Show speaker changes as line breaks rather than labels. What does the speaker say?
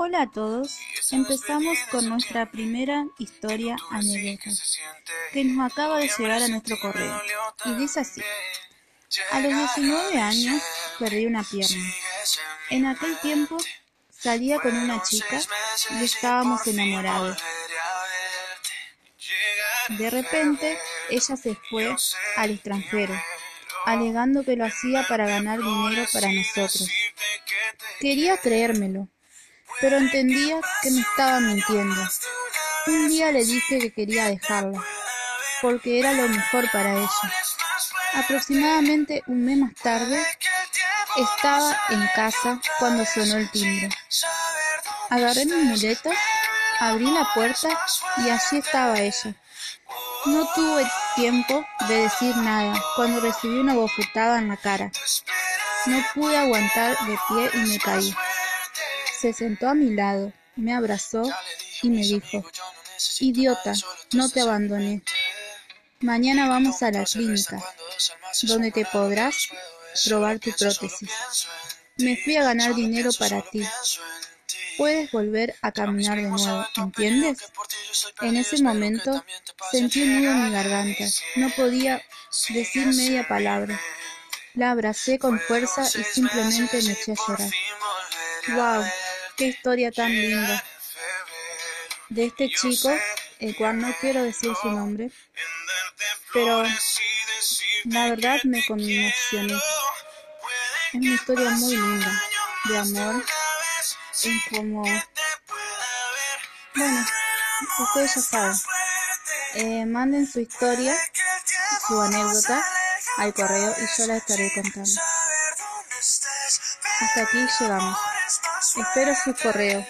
Hola a todos, empezamos con nuestra primera historia anécdota que nos acaba de llegar a nuestro correo y dice así. A los 19 años perdí una pierna. En aquel tiempo salía con una chica y estábamos enamorados. De repente ella se fue al extranjero, alegando que lo hacía para ganar dinero para nosotros. Quería creérmelo, pero entendía que me estaba mintiendo. Un día le dije que quería dejarla, porque era lo mejor para ella. Aproximadamente un mes más tarde, estaba en casa cuando sonó el timbre. Agarré mis muletas, abrí la puerta y allí estaba ella. No tuve tiempo de decir nada cuando recibí una bofetada en la cara. No pude aguantar de pie y me caí. Se sentó a mi lado, me abrazó y me dijo, Idiota, no te abandoné. Mañana vamos a la clínica, donde te podrás probar tu prótesis. Me fui a ganar dinero para ti. Puedes volver a caminar de nuevo, ¿entiendes? En ese momento sentí un nudo en mi garganta. No podía decir media palabra. La abracé con fuerza y simplemente me eché a llorar. ¡Wow! ¡Qué historia tan linda! De este chico, el cual no quiero decir su nombre, pero la verdad me conmocioné. Es una historia muy linda, de amor, en como... Bueno, ustedes ya saben. Eh, manden su historia, su anécdota al correo y yo la estaré contando. Hasta aquí llegamos. Espero su correo.